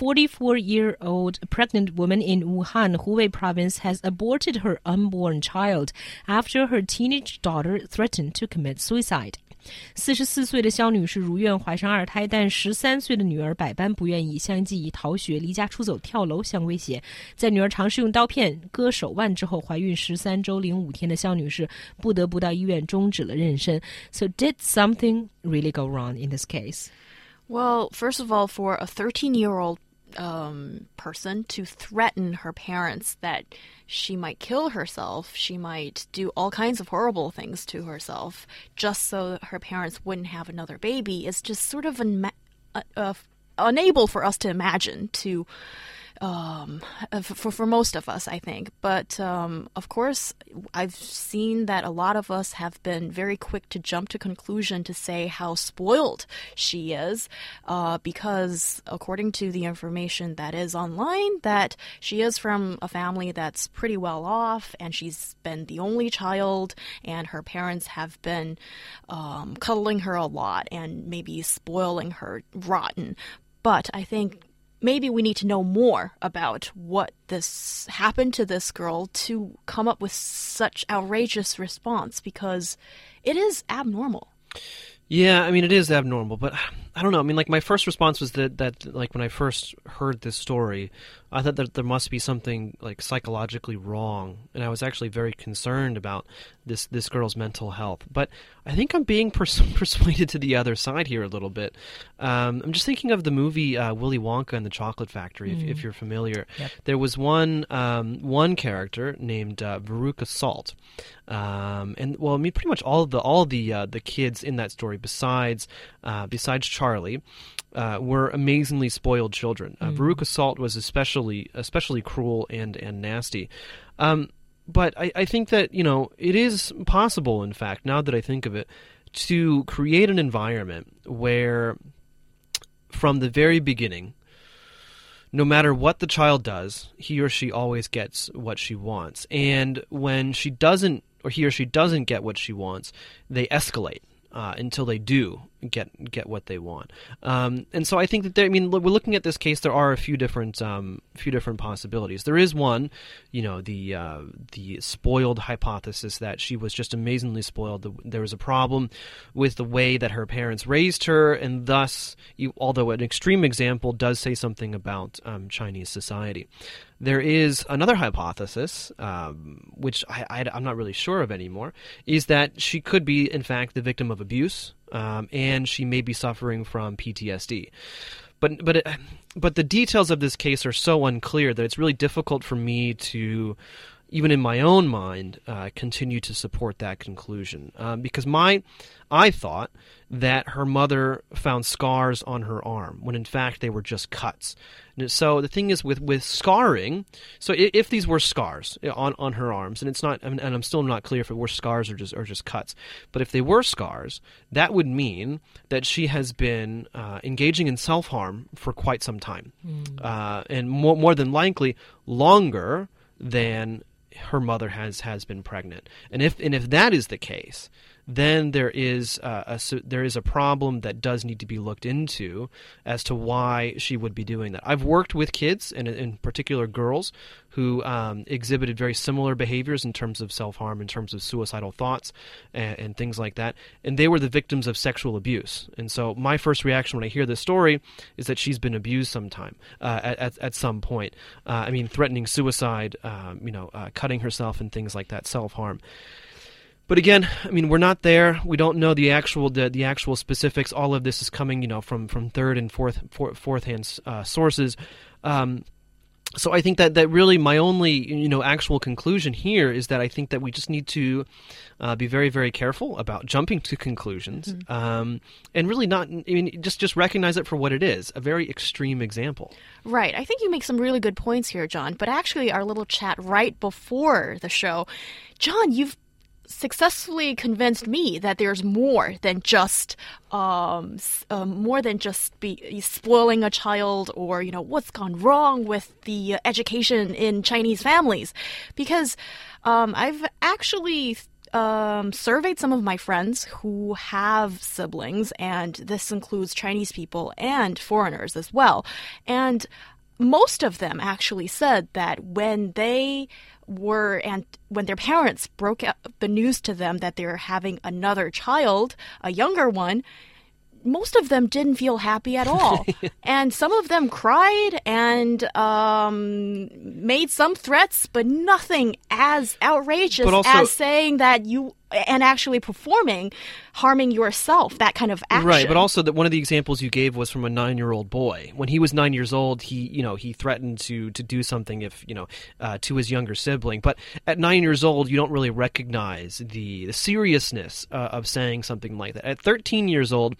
44 year old pregnant woman in Wuhan, Hubei province, has aborted her unborn child after her teenage daughter threatened to commit suicide. 四十四岁的肖女士如愿怀上二胎，但十三岁的女儿百般不愿意，相继以逃学、离家出走、跳楼相威胁。在女儿尝试用刀片割手腕之后，怀孕十三周零五天的肖女士不得不到医院终止了妊娠。So did something really go wrong in this case? Well, first of all, for a 13 year old um, person to threaten her parents that she might kill herself, she might do all kinds of horrible things to herself just so her parents wouldn't have another baby. Is just sort of uh, uh, unable for us to imagine to um, for for most of us, I think. But um, of course, I've seen that a lot of us have been very quick to jump to conclusion to say how spoiled she is, uh, because according to the information that is online, that she is from a family that's pretty well off, and she's been the only child, and her parents have been um, cuddling her a lot and maybe spoiling her rotten. But I think maybe we need to know more about what this happened to this girl to come up with such outrageous response because it is abnormal. Yeah, I mean it is abnormal, but I don't know. I mean, like my first response was that that like when I first heard this story, I thought that there must be something like psychologically wrong, and I was actually very concerned about this this girl's mental health. But I think I'm being pers- persuaded to the other side here a little bit. Um, I'm just thinking of the movie uh, Willy Wonka and the Chocolate Factory, mm. if, if, mm. you're familiar. Yep. There was one um, one character named uh, Veruca Salt, um, and well, I mean, pretty much all of the all the uh, the kids in that story, besides uh, besides Charlie, uh, were amazingly spoiled children. Uh, mm. Veruca Salt was especially especially cruel and and nasty. Um, but I, I think that you know it is possible, in fact, now that I think of it, to create an environment where, from the very beginning, no matter what the child does, he or she always gets what she wants. And when she doesn't, or he or she doesn't get what she wants, they escalate uh, until they do get get what they want. Um, and so I think that there, I mean, we're looking at this case. There are a few different um, few different possibilities. There is one, you know, the uh, the spoiled hypothesis that she was just amazingly spoiled. There was a problem with the way that her parents raised her, and thus, you, although an extreme example does say something about um, Chinese society. There is another hypothesis, um, which I, am not really sure of anymore, is that she could be, in fact, the victim of abuse, um, and she may be suffering from PTSD. But but it, but the details of this case are so unclear that it's really difficult for me to even in my own mind, uh, continue to support that conclusion. Um, because my, I thought that her mother found scars on her arm when in fact they were just cuts. And so the thing is with with scarring. So if, if these were scars on on her arms, and it's not, and I'm still not clear if it were scars or just or just cuts. But if they were scars, that would mean that she has been uh, engaging in self harm for quite some time, mm. uh, and more more than likely longer than her mother has has been pregnant. And if and if that is the case, then there is uh, a, there is a problem that does need to be looked into as to why she would be doing that. I've worked with kids, and in particular girls, who um, exhibited very similar behaviors in terms of self harm, in terms of suicidal thoughts, and, and, things like that. And they were the victims of sexual abuse. And so my first reaction when I hear this story is that she's been abused sometime uh, at, at, at, some point. Uh, I mean, threatening suicide, um, you know, uh, cutting herself, and things like that, self harm. But again, I mean, we're not there. We don't know the actual the, the actual specifics. All of this is coming, you know, from from third and fourth fourth, fourth hand uh, sources. Um, so I think that, that really my only you know actual conclusion here is that I think that we just need to uh, be very very careful about jumping to conclusions mm-hmm. um, and really not I mean just just recognize it for what it is a very extreme example. Right. I think you make some really good points here, John. But actually, our little chat right before the show, John, you've successfully convinced me that there's more than just um, uh, more than just be spoiling a child or you know what's gone wrong with the education in Chinese families, because um, I've actually um, surveyed some of my friends who have siblings, and this includes Chinese people and foreigners as well, and most of them actually said that when they were and when their parents broke out the news to them that they're having another child, a younger one, most of them didn't feel happy at all. and some of them cried and um, made some threats, but nothing as outrageous But also- as saying that you and actually performing harming yourself, that kind of action. Right, but also that one of the examples you gave was from a nine-year-old boy. When he was nine years old, he you know he threatened to to do something if you know uh, to his younger sibling. But at nine years old, you don't really recognize the the seriousness uh, of saying something like that. At thirteen years old.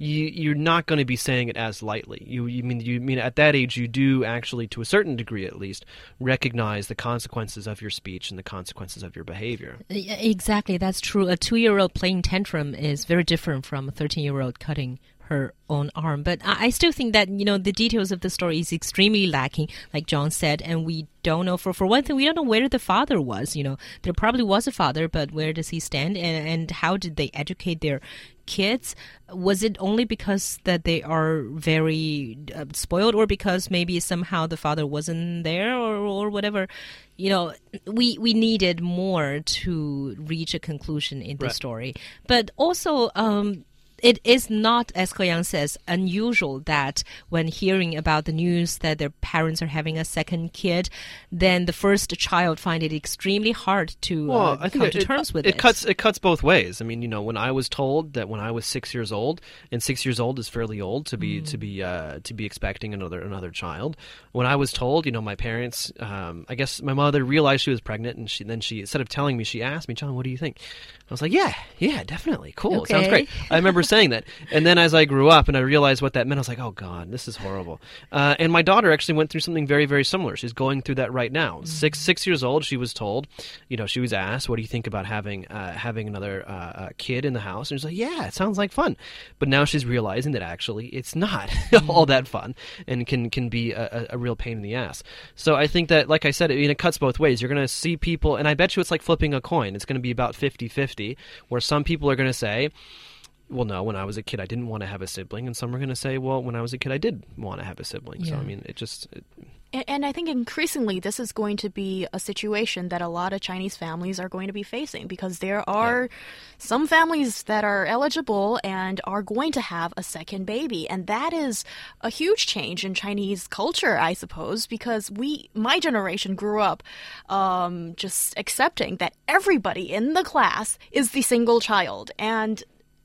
You, you're not going to be saying it as lightly. You, you mean you mean at that age you do actually, to a certain degree at least, recognize the consequences of your speech and the consequences of your behavior. Exactly, that's true. A two year old playing tantrum is very different from a 13 year old cutting her own arm. But I I still think that, you know, the details of the story is extremely lacking, like John said, and we don't know, for, for one thing, we don't know where the father was. You know, there probably was a father, but where does he stand? And, and how did they educate their kids? Was it only because that they are very uh, spoiled, or because maybe somehow the father wasn't there, or, or whatever? You know, we we needed more to reach a conclusion in the Right. story, but also. Um, it is not, as He Yang says, unusual that when hearing about the news that their parents are having a second kid, then the first child find it extremely hard to uh, come it, to terms with it it. cuts it cuts both ways. I mean, you know, when I was told that when I was six years old, and six years old is fairly old to be to be uh, to be expecting another another child. When I was told, you know, my parents, um, I guess my mother realized she was pregnant, and she then she instead of telling me, she asked me, John, what do you think? I was like, yeah, yeah, definitely, cool, sounds great. I remember saying that, and then as I grew up and I realized what that meant, I was like, oh god, this is horrible. Uh, and my daughter actually went through something very very similar. She's going through that right now. Six six years old, she was told, you know, she was asked, what do you think about having uh, having another uh, uh, kid in the house? And she's like, yeah, it sounds like fun. But now she's realizing that actually it's not all that fun and can can be a, a real pain in the ass. So I think that, like I said, I mean, it cuts both ways. You're going to see people, and I bet you it's like flipping a coin. It's going to be about 50-50, where some people are going to say, well, no, when I was a kid, I didn't want to have a sibling, and some are going to say, well, when I was a kid, I did want to have a sibling. So I mean, it just it, And, and I think increasingly this is going to be a situation that a lot of Chinese families are going to be facing because there are some families that are eligible and are going to have a second baby. And that is a huge change in Chinese culture, I suppose, because we, my generation grew up um, just accepting that everybody in the class is the single child. And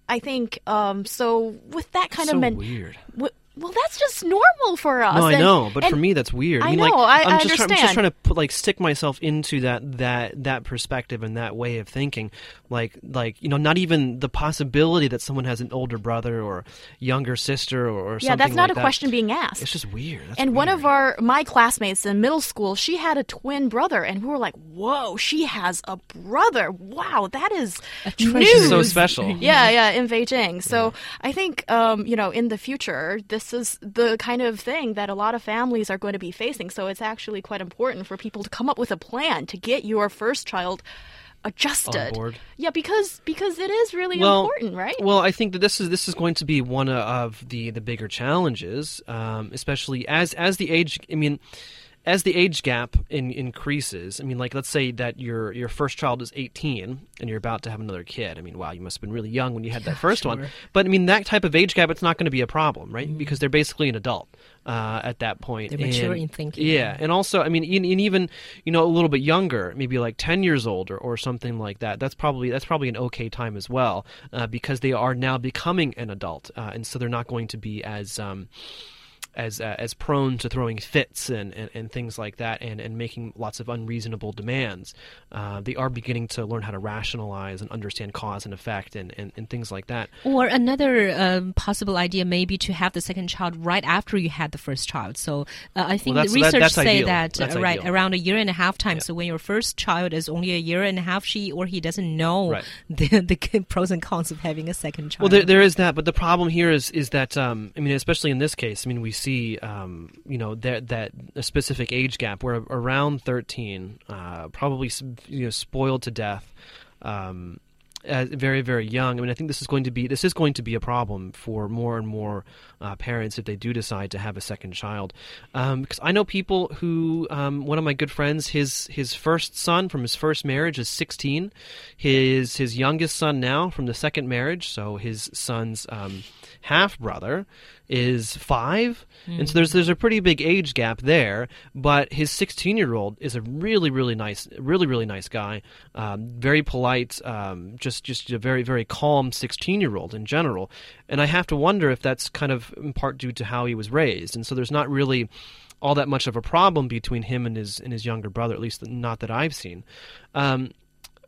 I think um, so with that kind so of men- weird. w- well, that's just normal for us. No, I And- know, but for me that's weird. I mean, like, know, I- I'm I just, try- I'm just trying to put like stick myself into that that that perspective and that way of thinking. Like like you know, not even the possibility that someone has an older brother or younger sister or, or Yeah, something that's not like a that. question being asked. It's just weird. That's and one of our my classmates in middle school, she had a twin brother, and we were like, "Whoa, she has a brother! Wow, that is news." so special. Yeah, yeah, in Beijing. So I think, um, you know, in the future, this is the kind of thing that a lot of families are going to be facing. So it's actually quite important for people to come up with a plan to get your first child adjusted. On board. Yeah, because because it is really well, important, right? Well, I think that this is this is going to be one of the the bigger challenges, um, especially as as the age. I mean. As the age gap in, increases, I mean, like let's say that your your first child is 18 and you're about to have another kid. I mean, wow, you must have been really young when you had that first one. But I mean, that type of age gap, it's not going to be a problem, right? Mm-hmm. Because they're basically an adult uh, at that point. They're mature And- in thinking. Yeah, and also, I mean, in, in even you know a little bit younger, maybe like 10 years old or, or something like that. That's probably that's probably an okay time as well, uh, because they are now becoming an adult, uh, and so they're not going to be as um, as uh, as prone to throwing fits and, and, and things like that, and, and making lots of unreasonable demands. Uh, they are beginning to learn how to rationalize and understand cause and effect and, and, and things like that. Or another um, possible idea may be to have the second child right after you had the first child. So uh, I think Well, the that's- that- research say ideal. that uh, right ideal. around a year and a half time. Yeah. So when your first child is only a year and a half, she or he doesn't know Right. the, the pros and cons of having a second child. Well, there, there is that, but the problem here is is that um, I mean, especially in this case, I mean, we see um, you know that that a specific age gap where around thirteen, uh, probably you know spoiled to death. Um, very very young. I mean, I think this is going to be this is going to be a problem for more and more uh, parents if they do decide to have a second child. Um, because I know people who, um, one of my good friends, his his first son from his first marriage is 16. His his youngest son now from the second marriage, so his son's um, half brother is five, and so there's there's a pretty big age gap there. But his 16 year old is a really really nice, really really nice guy, um, very polite, um, just just a very very calm 16 year old in general. And I have to wonder if that's kind of in part due to how he was raised, and so there's not really all that much of a problem between him and his and his younger brother, at least not that I've seen. Um,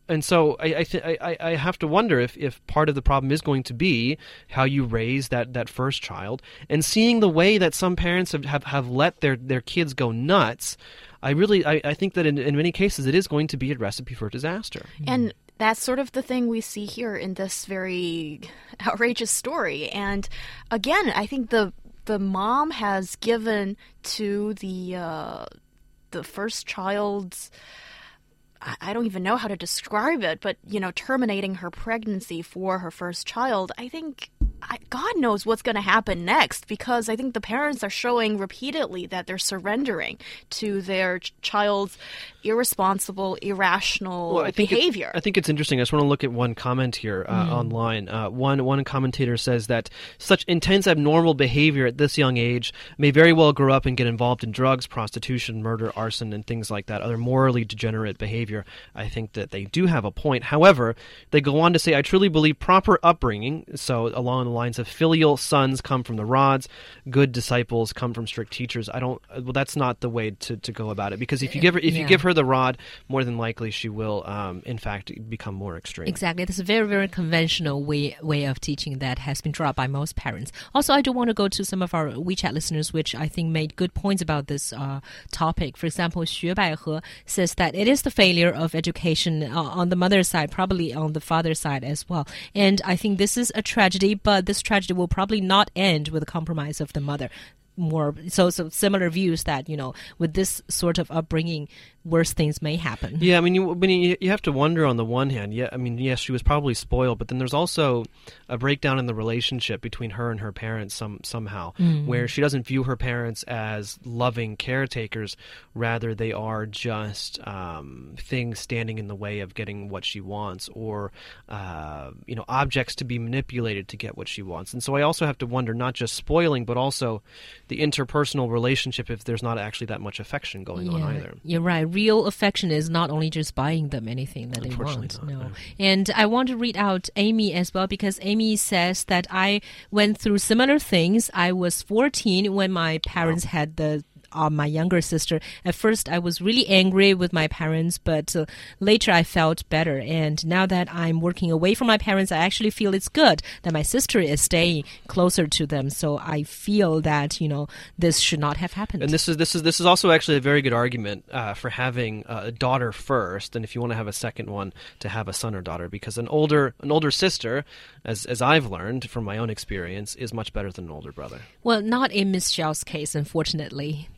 and so I I, th- I I have to wonder if, if part of the problem is going to be how you raise that, that first child and seeing the way that some parents have, have, have let their, their kids go nuts. I really I, I think that in, in many cases it is going to be a recipe for disaster. And that's sort of the thing we see here in this very outrageous story. And again, I think the the mom has given to the uh, the first child's I don't even know how to describe it, but you know, terminating her pregnancy for her first child, I think I, God knows what's going to happen next because I think the parents are showing repeatedly that they're surrendering to their child's irresponsible, irrational Well, I think it- behavior. I think it's interesting. I just want to look at one comment here uh, Mm. online. Uh, one one commentator says that such intense abnormal behavior at this young age may very well grow up and get involved in drugs, prostitution, murder, arson, and things like that. Other morally degenerate behavior. I think that they do have a point. However, they go on to say, "I truly believe proper upbringing, so along the lines of filial sons come from the rods, good disciples come from strict teachers." I don't. Well, that's not the way to, to go about it because if you give her if you give her the rod, more than likely she will, um, in fact, become more extreme. Exactly. This very, very conventional way way of teaching that has been dropped by most parents. Also, I do want to go to some of our WeChat listeners, which I think made good points about this uh, topic. For example, Xue Baihe says that it is the failure of education uh, on the mother's side, probably on the father's side as well. And I think this is a tragedy, but this tragedy will probably not end with a compromise of the mother. More so, so similar views that you know, with this sort of upbringing, worse things may happen. Yeah, I mean, you, I mean, you, you have to wonder on the one hand. Yeah, I mean, yes, she was probably spoiled, but then there's also a breakdown in the relationship between her and her parents some somehow, where she doesn't view her parents as loving caretakers, rather they are just um, things standing in the way of getting what she wants, or uh, you know, objects to be manipulated to get what she wants. And so I also have to wonder not just spoiling, but also the interpersonal relationship if there's not actually that much affection going on either. You're right. Real affection is not only just buying them anything that they want. not, no. no. And I want to read out Amy as well because Amy says that I went through similar things. I was 14 when my parents had the uh, my younger sister. At first, I was really angry with my parents, but uh, later I felt better. And now that I'm working away from my parents, I actually feel it's good that my sister is staying closer to them. So I feel that you know this should not have happened. And this is this is this is also actually a very good argument uh, for having a daughter first, and if you want to have a second one, to have a son or daughter, because an older an older sister, as as I've learned from my own experience, is much better than an older brother. Well, not in Miss Xiao's case, unfortunately.